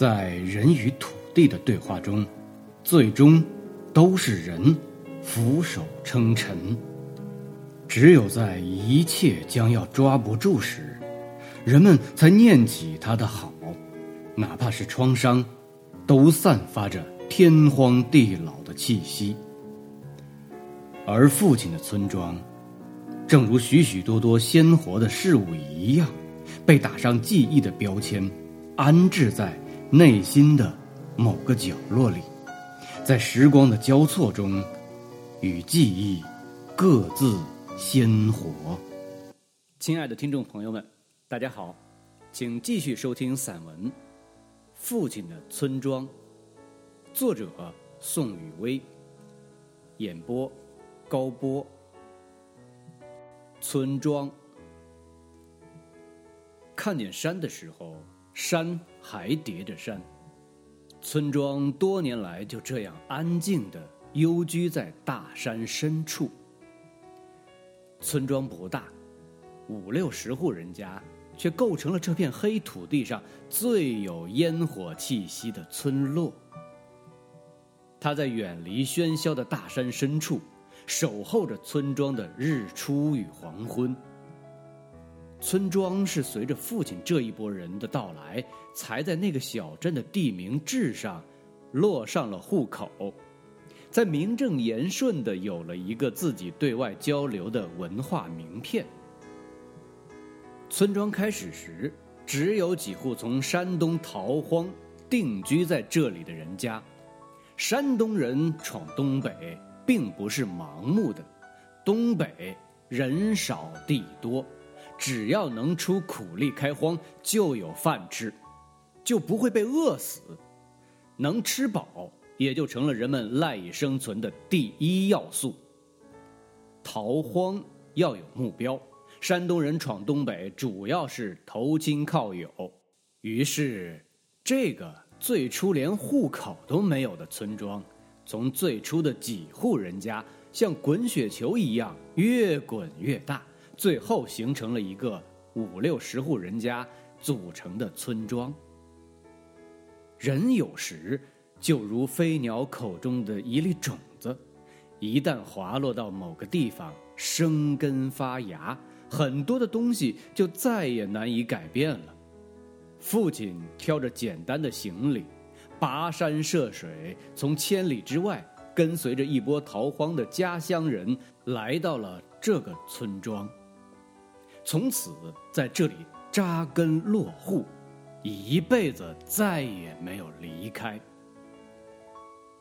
在人与土地的对话中，最终都是人俯首称臣。只有在一切将要抓不住时，人们才念起他的好，哪怕是创伤，都散发着天荒地老的气息。而父亲的村庄，正如许许多多鲜活的事物一样，被打上记忆的标签，安置在内心的某个角落里，在时光的交错中，与记忆各自鲜活。亲爱的听众朋友们，大家好，请继续收听散文《父亲的村庄》，作者宋雨薇，演播。高波，村庄。看见山的时候，山还叠着山。村庄多年来就这样安静的幽居在大山深处。村庄不大，五六十户人家，却构成了这片黑土地上最有烟火气息的村落。它在远离喧嚣的大山深处。守候着村庄的日出与黄昏。村庄是随着父亲这一波人的到来，才在那个小镇的地名志上落上了户口，在名正言顺的有了一个自己对外交流的文化名片。村庄开始时，只有几户从山东逃荒定居在这里的人家，山东人闯东北。并不是盲目的，东北人少地多，只要能出苦力开荒，就有饭吃，就不会被饿死，能吃饱也就成了人们赖以生存的第一要素。逃荒要有目标，山东人闯东北主要是投亲靠友，于是这个最初连户口都没有的村庄。从最初的几户人家，像滚雪球一样越滚越大，最后形成了一个五六十户人家组成的村庄。人有时就如飞鸟口中的一粒种子，一旦滑落到某个地方，生根发芽，很多的东西就再也难以改变了。父亲挑着简单的行李。跋山涉水，从千里之外跟随着一波逃荒的家乡人，来到了这个村庄。从此在这里扎根落户，一辈子再也没有离开。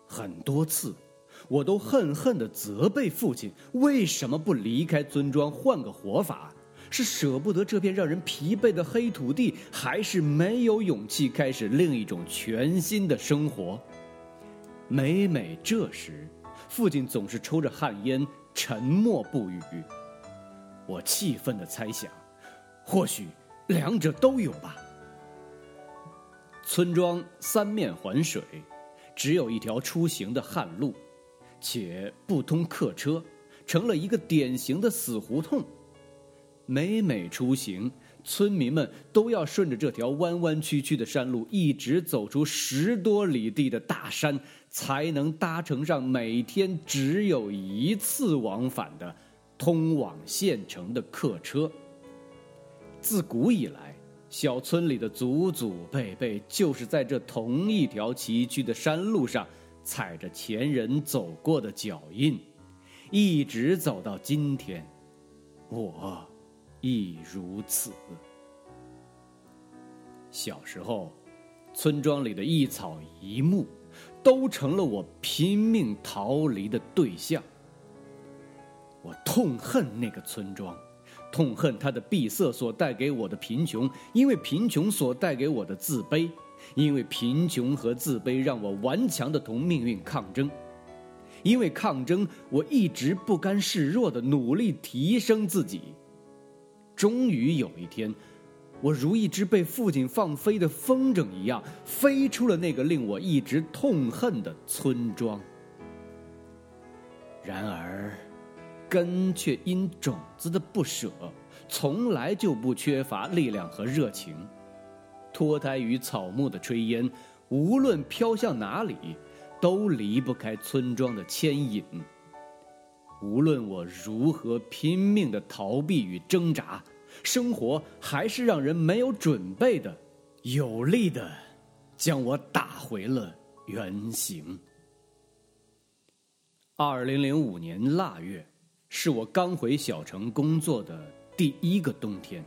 很多次，我都恨恨地责备父亲，为什么不离开村庄，换个活法？是舍不得这片让人疲惫的黑土地，还是没有勇气开始另一种全新的生活？每每这时，父亲总是抽着旱烟，沉默不语。我气愤的猜想，或许两者都有吧。村庄三面环水，只有一条出行的旱路，且不通客车，成了一个典型的死胡同。每每出行，村民们都要顺着这条弯弯曲曲的山路，一直走出十多里地的大山，才能搭乘上每天只有一次往返的通往县城的客车。自古以来，小村里的祖祖辈辈就是在这同一条崎岖的山路上，踩着前人走过的脚印，一直走到今天。我。亦如此。小时候，村庄里的一草一木，都成了我拼命逃离的对象。我痛恨那个村庄，痛恨它的闭塞所带给我的贫穷，因为贫穷所带给我的自卑，因为贫穷和自卑让我顽强的同命运抗争，因为抗争，我一直不甘示弱的努力提升自己。终于有一天，我如一只被父亲放飞的风筝一样，飞出了那个令我一直痛恨的村庄。然而，根却因种子的不舍，从来就不缺乏力量和热情。脱胎于草木的炊烟，无论飘向哪里，都离不开村庄的牵引。无论我如何拼命的逃避与挣扎，生活还是让人没有准备的，有力的将我打回了原形。二零零五年腊月，是我刚回小城工作的第一个冬天。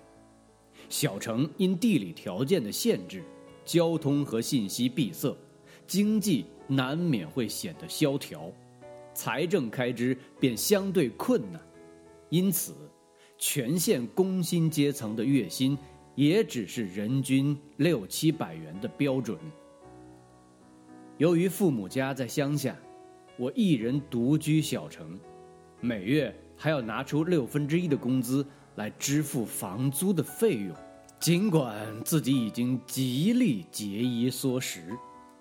小城因地理条件的限制，交通和信息闭塞，经济难免会显得萧条。财政开支便相对困难，因此，全县工薪阶层的月薪也只是人均六七百元的标准。由于父母家在乡下，我一人独居小城，每月还要拿出六分之一的工资来支付房租的费用。尽管自己已经极力节衣缩食，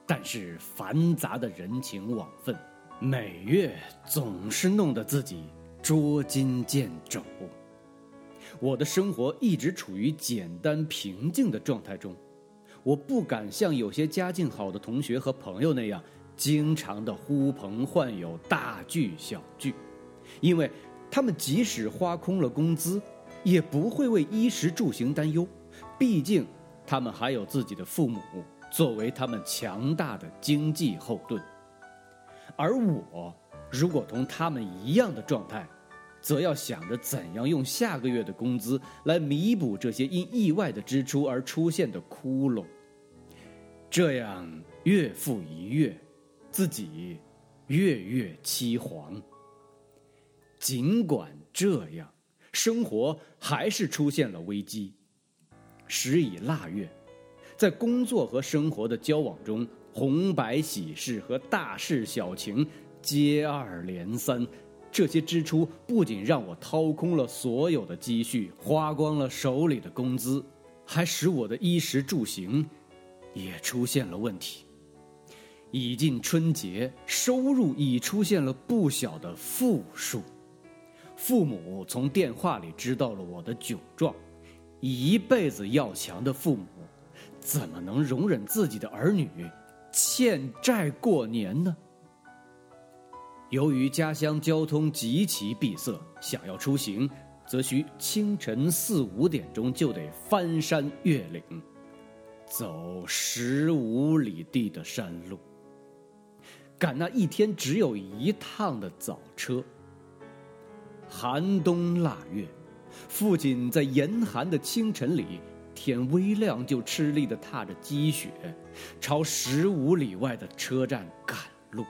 但是繁杂的人情往分。每月总是弄得自己捉襟见肘。我的生活一直处于简单平静的状态中，我不敢像有些家境好的同学和朋友那样，经常的呼朋唤友、大聚小聚，因为他们即使花空了工资，也不会为衣食住行担忧，毕竟他们还有自己的父母作为他们强大的经济后盾。而我，如果同他们一样的状态，则要想着怎样用下个月的工资来弥补这些因意外的支出而出现的窟窿。这样月复一月，自己月月凄惶。尽管这样，生活还是出现了危机。时已腊月，在工作和生活的交往中。红白喜事和大事小情接二连三，这些支出不仅让我掏空了所有的积蓄，花光了手里的工资，还使我的衣食住行也出现了问题。已近春节，收入已出现了不小的负数。父母从电话里知道了我的窘状，一辈子要强的父母，怎么能容忍自己的儿女？欠债过年呢？由于家乡交通极其闭塞，想要出行，则需清晨四五点钟就得翻山越岭，走十五里地的山路，赶那一天只有一趟的早车。寒冬腊月，父亲在严寒的清晨里。天微亮就吃力地踏着积雪，朝十五里外的车站赶路。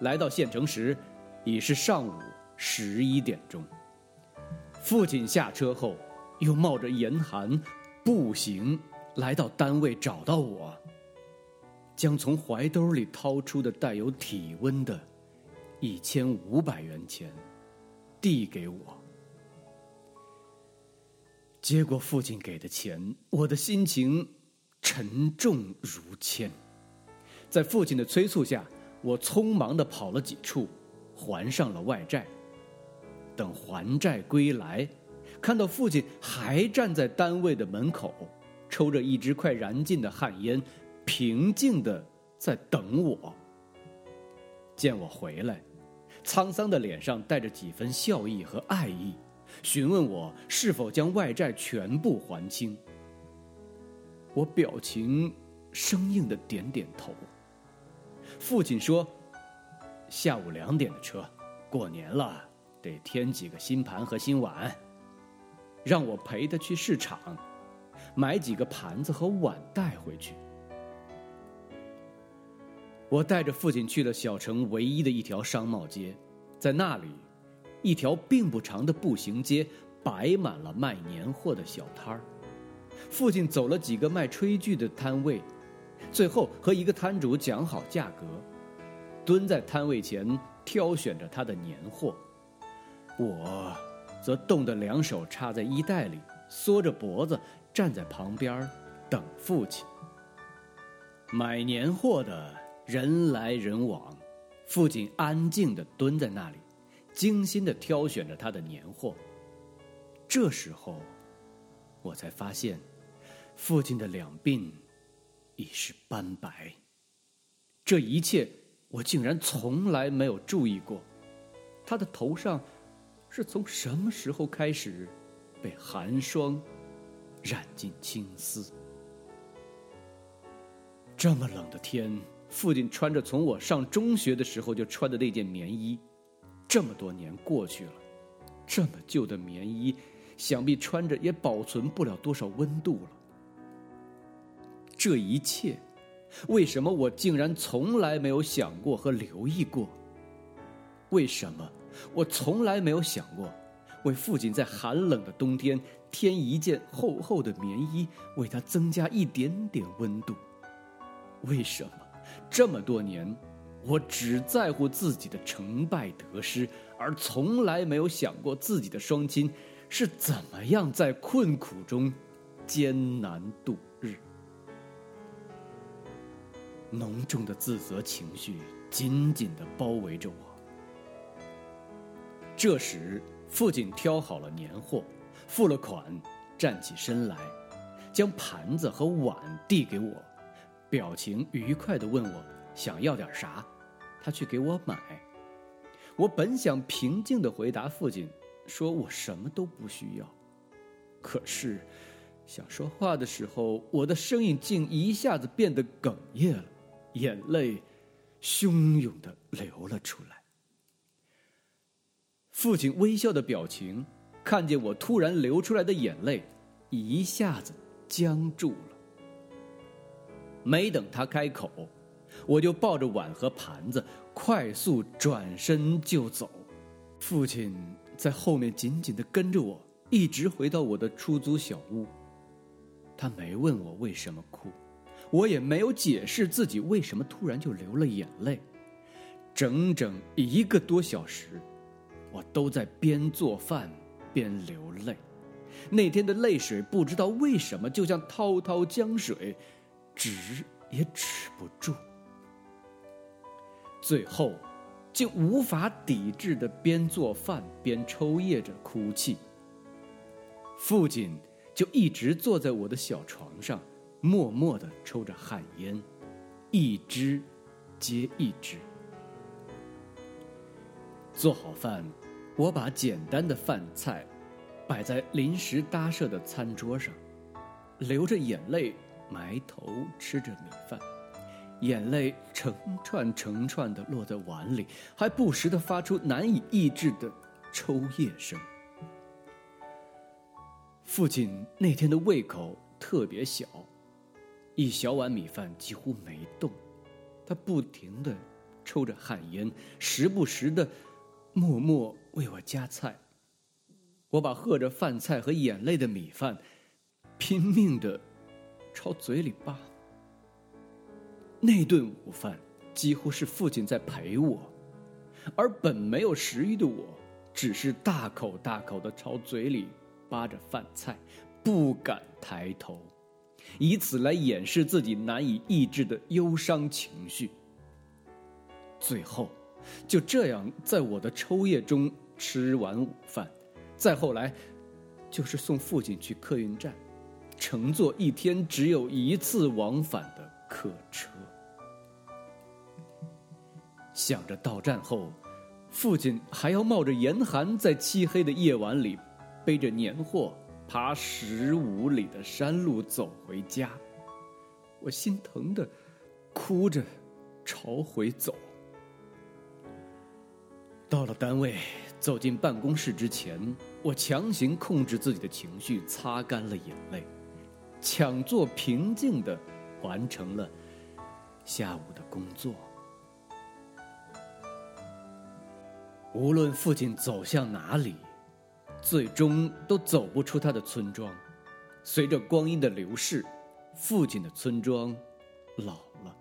来到县城时，已是上午十一点钟。父亲下车后，又冒着严寒，步行来到单位找到我，将从怀兜里掏出的带有体温的一千五百元钱递给我。接过父亲给的钱，我的心情沉重如铅。在父亲的催促下，我匆忙的跑了几处，还上了外债。等还债归来，看到父亲还站在单位的门口，抽着一支快燃尽的旱烟，平静的在等我。见我回来，沧桑的脸上带着几分笑意和爱意。询问我是否将外债全部还清，我表情生硬的点点头。父亲说：“下午两点的车，过年了得添几个新盘和新碗，让我陪他去市场，买几个盘子和碗带回去。”我带着父亲去了小城唯一的一条商贸街，在那里。一条并不长的步行街，摆满了卖年货的小摊儿。父亲走了几个卖炊具的摊位，最后和一个摊主讲好价格，蹲在摊位前挑选着他的年货。我，则冻得两手插在衣袋里，缩着脖子站在旁边等父亲。买年货的人来人往，父亲安静的蹲在那里。精心的挑选着他的年货。这时候，我才发现，父亲的两鬓已是斑白。这一切我竟然从来没有注意过。他的头上是从什么时候开始被寒霜染尽青丝？这么冷的天，父亲穿着从我上中学的时候就穿的那件棉衣，这么多年过去了，这么旧的棉衣，想必穿着也保存不了多少温度了。这一切，为什么我竟然从来没有想过和留意过？为什么我从来没有想过，为父亲在寒冷的冬天添一件厚厚的棉衣，为他增加一点点温度？为什么这么多年，我只在乎自己的成败得失，而从来没有想过自己的双亲是怎么样在困苦中艰难度日？浓重的自责情绪紧紧的包围着我。这时，父亲挑好了年货，付了款，站起身来，将盘子和碗递给我，表情愉快地问我想要点啥，他去给我买。我本想平静地回答父亲，说我什么都不需要，可是，想说话的时候，我的声音竟一下子变得哽咽了，眼泪汹涌地流了出来。父亲微笑的表情，看见我突然流出来的眼泪，一下子僵住了。没等他开口，我就抱着碗和盘子，快速转身就走。父亲在后面紧紧的跟着我，一直回到我的出租小屋。他没问我为什么哭，我也没有解释自己为什么突然就流了眼泪。整整一个多小时。我都在边做饭边流泪，那天的泪水不知道为什么就像滔滔江水，止也止不住。最后，竟无法抵制的边做饭边抽噎着哭泣。父亲就一直坐在我的小床上，默默的抽着旱烟，一支接一支。做好饭。我把简单的饭菜摆在临时搭设的餐桌上，流着眼泪埋头吃着米饭，眼泪成串成串的落在碗里，还不时的发出难以抑制的抽噎声。父亲那天的胃口特别小，一小碗米饭几乎没动，他不停的抽着旱烟，时不时的。默默为我夹菜，我把喝着饭菜和眼泪的米饭，拼命的朝嘴里扒。那顿午饭几乎是父亲在陪我，而本没有食欲的我，只是大口大口的朝嘴里扒着饭菜，不敢抬头，以此来掩饰自己难以抑制的忧伤情绪。最后。就这样，在我的抽噎中吃完午饭，再后来，就是送父亲去客运站，乘坐一天只有一次往返的客车。想着到站后，父亲还要冒着严寒，在漆黑的夜晚里，背着年货，爬十五里的山路走回家，我心疼的，哭着朝回走。到了单位，走进办公室之前，我强行控制自己的情绪，擦干了眼泪，强作平静的完成了下午的工作。无论父亲走向哪里，最终都走不出他的村庄。随着光阴的流逝，父亲的村庄老了，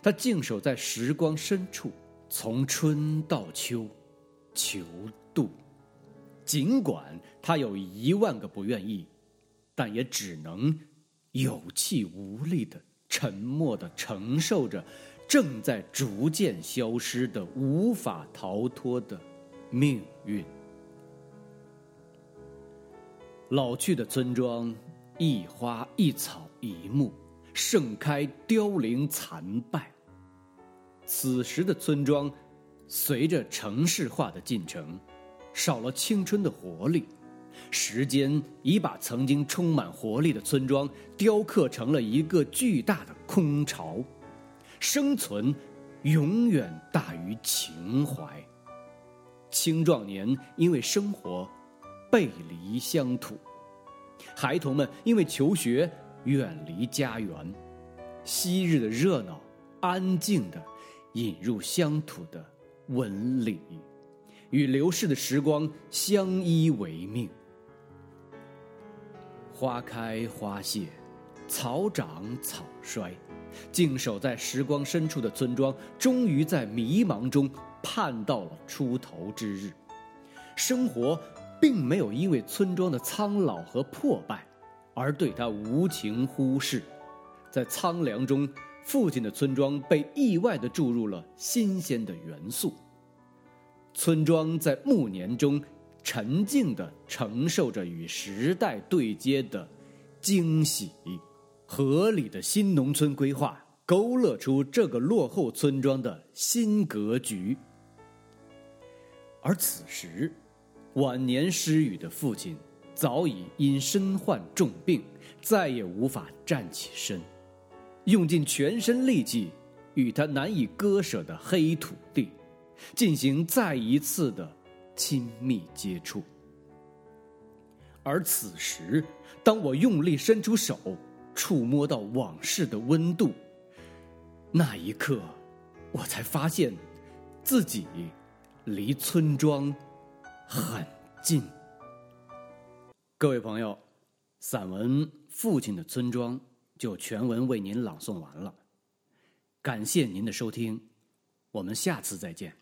他静守在时光深处。从春到秋，求渡。尽管他有一万个不愿意，但也只能有气无力的、沉默的承受着正在逐渐消失的、无法逃脱的命运。老去的村庄一花一草一木，盛开凋零残败。此时的村庄，随着城市化的进程，少了青春的活力。时间已把曾经充满活力的村庄雕刻成了一个巨大的空巢。生存永远大于情怀。青壮年因为生活背离乡土，孩童们因为求学远离家园。昔日的热闹，安静的引入乡土的纹理，与流逝的时光相依为命。花开花谢，草长草衰，静守在时光深处的村庄，终于在迷茫中盼到了出头之日。生活并没有因为村庄的苍老和破败，而对他无情忽视。在苍凉中，父亲的村庄被意外地注入了新鲜的元素。村庄在暮年中。沉静地承受着与时代对接的惊喜，合理的新农村规划勾勒出这个落后村庄的新格局。而此时，晚年失语的父亲早已因身患重病，再也无法站起身，用尽全身力气与他难以割舍的黑土地进行再一次的。亲密接触，而此时，当我用力伸出手，触摸到往事的温度，那一刻，我才发现，自己离村庄很近。各位朋友，散文《父亲的村庄》就全文为您朗诵完了，感谢您的收听，我们下次再见。